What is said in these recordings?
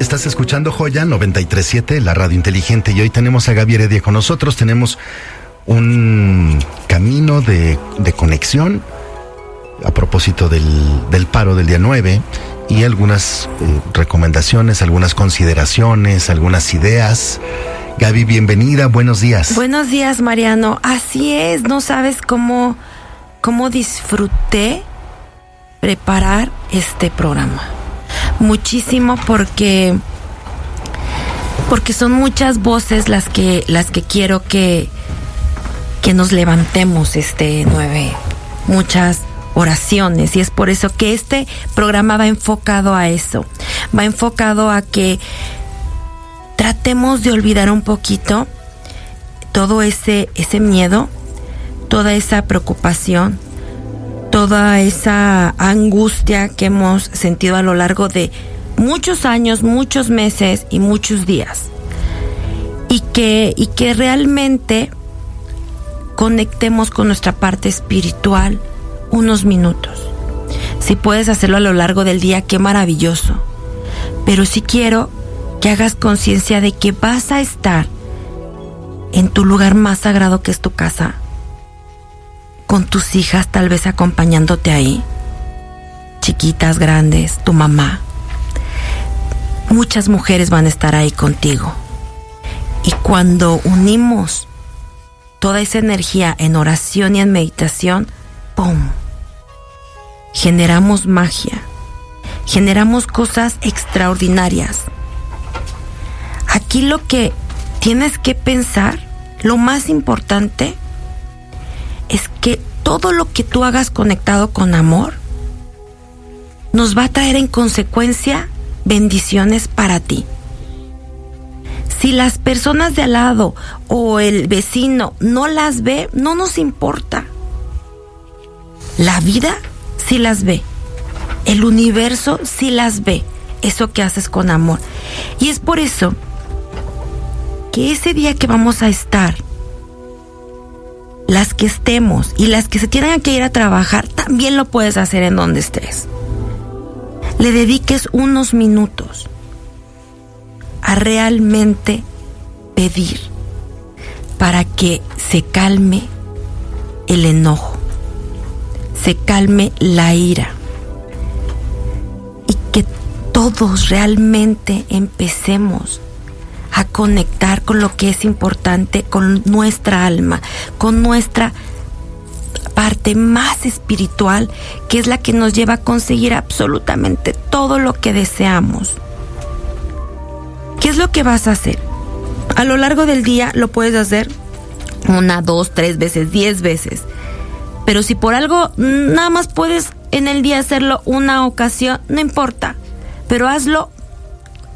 Estás escuchando Joya 937, la radio inteligente, y hoy tenemos a Gaby Heredia con nosotros. Tenemos un camino de, de conexión a propósito del, del, paro del día 9 y algunas eh, recomendaciones, algunas consideraciones, algunas ideas. Gaby, bienvenida, buenos días. Buenos días, Mariano. Así es, no sabes cómo, cómo disfruté preparar este programa muchísimo porque porque son muchas voces las que las que quiero que que nos levantemos este nueve. Muchas oraciones. Y es por eso que este programa va enfocado a eso. Va enfocado a que tratemos de olvidar un poquito todo ese ese miedo toda esa preocupación toda esa angustia que hemos sentido a lo largo de muchos años, muchos meses y muchos días. Y que, y que realmente conectemos con nuestra parte espiritual unos minutos. Si puedes hacerlo a lo largo del día, qué maravilloso. Pero si quiero que hagas conciencia de que vas a estar en tu lugar más sagrado que es tu casa con tus hijas tal vez acompañándote ahí, chiquitas, grandes, tu mamá. Muchas mujeres van a estar ahí contigo. Y cuando unimos toda esa energía en oración y en meditación, ¡pum! Generamos magia, generamos cosas extraordinarias. Aquí lo que tienes que pensar, lo más importante, es que todo lo que tú hagas conectado con amor nos va a traer en consecuencia bendiciones para ti. Si las personas de al lado o el vecino no las ve, no nos importa. La vida sí las ve. El universo sí las ve. Eso que haces con amor. Y es por eso que ese día que vamos a estar las que estemos y las que se tienen que ir a trabajar, también lo puedes hacer en donde estés. Le dediques unos minutos a realmente pedir para que se calme el enojo, se calme la ira y que todos realmente empecemos conectar con lo que es importante, con nuestra alma, con nuestra parte más espiritual, que es la que nos lleva a conseguir absolutamente todo lo que deseamos. ¿Qué es lo que vas a hacer? A lo largo del día lo puedes hacer una, dos, tres veces, diez veces. Pero si por algo nada más puedes en el día hacerlo una ocasión, no importa. Pero hazlo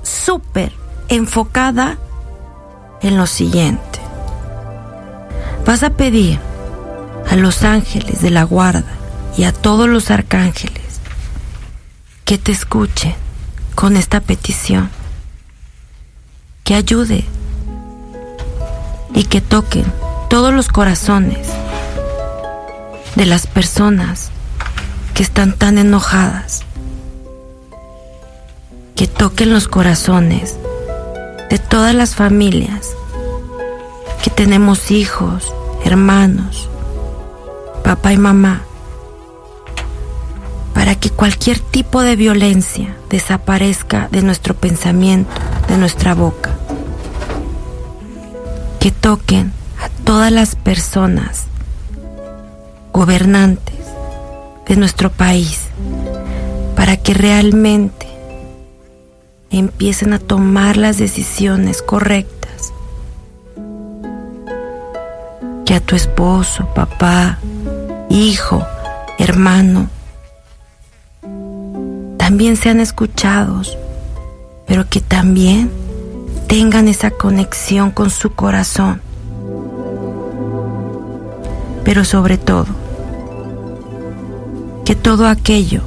súper enfocada en lo siguiente. Vas a pedir a los ángeles de la guarda y a todos los arcángeles que te escuchen con esta petición, que ayude y que toquen todos los corazones de las personas que están tan enojadas, que toquen los corazones de todas las familias que tenemos hijos, hermanos, papá y mamá, para que cualquier tipo de violencia desaparezca de nuestro pensamiento, de nuestra boca. Que toquen a todas las personas gobernantes de nuestro país para que realmente empiecen a tomar las decisiones correctas, que a tu esposo, papá, hijo, hermano, también sean escuchados, pero que también tengan esa conexión con su corazón. Pero sobre todo, que todo aquello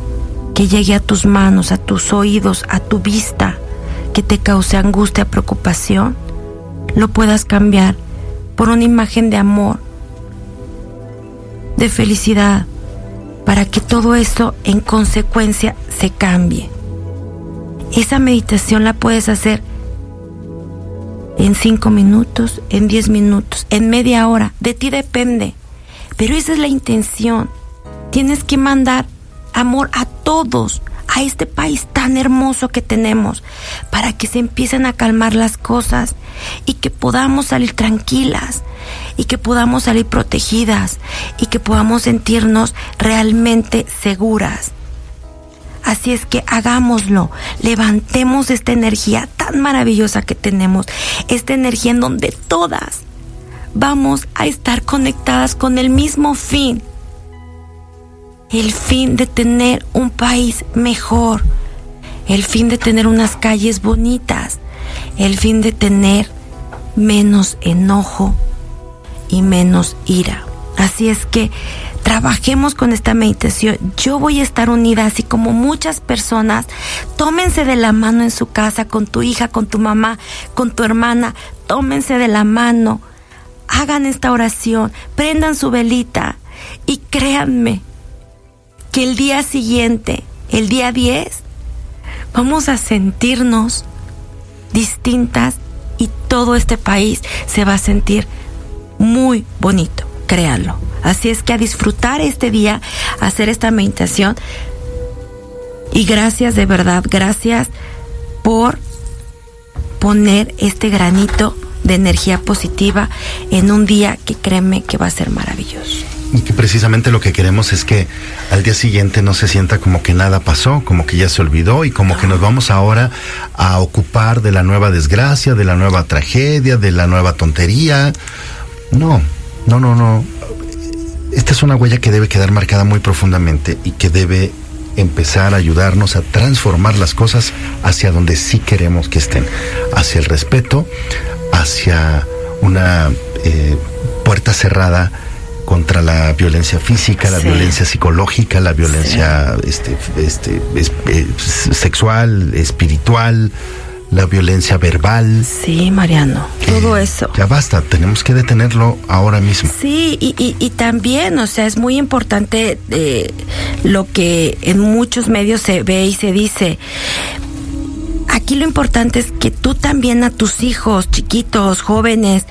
que llegue a tus manos, a tus oídos, a tu vista, que te cause angustia, preocupación, lo puedas cambiar por una imagen de amor, de felicidad, para que todo esto en consecuencia se cambie. Esa meditación la puedes hacer en cinco minutos, en diez minutos, en media hora, de ti depende. Pero esa es la intención. Tienes que mandar amor a todos, a este país tan hermoso que tenemos, para que se empiecen a calmar las cosas y que podamos salir tranquilas y que podamos salir protegidas y que podamos sentirnos realmente seguras. Así es que hagámoslo, levantemos esta energía tan maravillosa que tenemos, esta energía en donde todas vamos a estar conectadas con el mismo fin, el fin de tener un país mejor, el fin de tener unas calles bonitas, el fin de tener menos enojo y menos ira. Así es que trabajemos con esta meditación. Yo voy a estar unida, así como muchas personas. Tómense de la mano en su casa, con tu hija, con tu mamá, con tu hermana. Tómense de la mano. Hagan esta oración, prendan su velita y créanme que el día siguiente, el día 10, vamos a sentirnos distintas y todo este país se va a sentir muy bonito, créanlo. Así es que a disfrutar este día, a hacer esta meditación. Y gracias de verdad, gracias por poner este granito de energía positiva en un día que créeme que va a ser maravilloso. Y que precisamente lo que queremos es que al día siguiente no se sienta como que nada pasó, como que ya se olvidó y como que nos vamos ahora a ocupar de la nueva desgracia, de la nueva tragedia, de la nueva tontería. No, no, no, no. Esta es una huella que debe quedar marcada muy profundamente y que debe empezar a ayudarnos a transformar las cosas hacia donde sí queremos que estén, hacia el respeto, hacia una eh, puerta cerrada contra la violencia física, la Sí. violencia psicológica, la violencia este, este, es- eh, sexual, espiritual, la violencia verbal. Sí, Mariano, todo eso. Ya basta, tenemos que detenerlo ahora mismo. Sí, y, y, y también, o sea, es muy importante eh, lo que en muchos medios se ve y se dice. Aquí lo importante es que tú también a tus hijos chiquitos, jóvenes,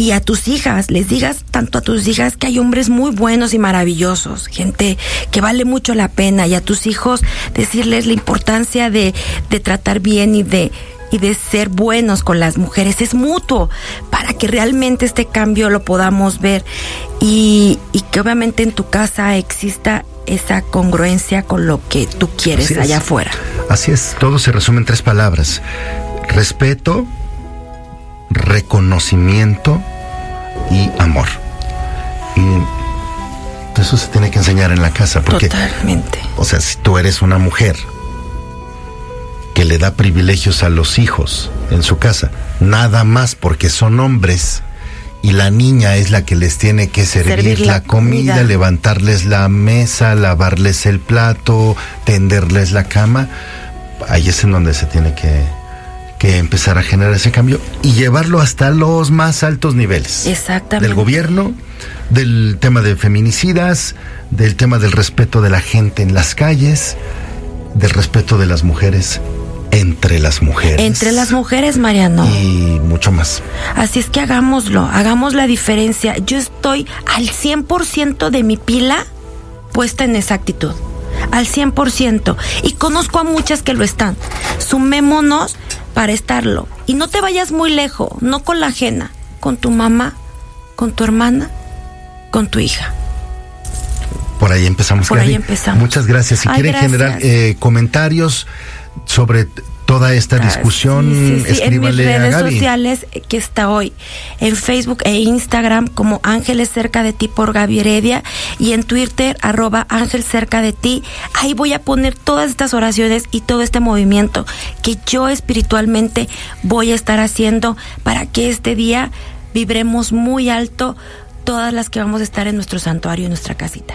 y a tus hijas, les digas tanto a tus hijas que hay hombres muy buenos y maravillosos, gente que vale mucho la pena, y a tus hijos decirles la importancia de, de tratar bien y de y de ser buenos con las mujeres es mutuo para que realmente este cambio lo podamos ver y, y que obviamente en tu casa exista esa congruencia con lo que tú quieres Así es. allá afuera. Así es, todo se resume en tres palabras. Respeto, reconocimiento y amor. Y eso se tiene que enseñar en la casa, porque, Totalmente. o sea, si tú eres una mujer que le da privilegios a los hijos en su casa, nada más porque son hombres y la niña es la que les tiene que servir, Servir la, la comida, comida. levantarles la mesa, lavarles el plato, tenderles la cama, ahí es en donde se tiene que, que empezar a generar ese cambio y llevarlo hasta los más altos niveles. Exactamente. Del gobierno, del tema de feminicidas, del tema del respeto de la gente en las calles, del respeto de las mujeres entre las mujeres. Entre las mujeres, Mariano. Y mucho más. Así es que hagámoslo, hagamos la diferencia. Yo estoy al 100% de mi pila puesta en esa actitud. Al 100%. Y conozco a muchas que lo están. Sumémonos para estarlo. Y no te vayas muy lejos, no con la ajena, con tu mamá, con tu hermana, con tu hija. Por ahí empezamos. Por ahí empezamos. Muchas gracias. Si Ay, quieren gracias. generar eh, comentarios sobre toda esta discusión, Sí, sí, sí. En mis escríbale a redes Gaby. sociales eh, que está hoy en Facebook e Instagram como Ángeles cerca de ti por Gaby Heredia y en Twitter arroba Ángel cerca de ti. Ahí voy a poner todas estas oraciones y todo este movimiento que yo espiritualmente voy a estar haciendo para que este día vibremos muy alto todas las que vamos a estar en nuestro santuario, en nuestra casita.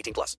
18 plus.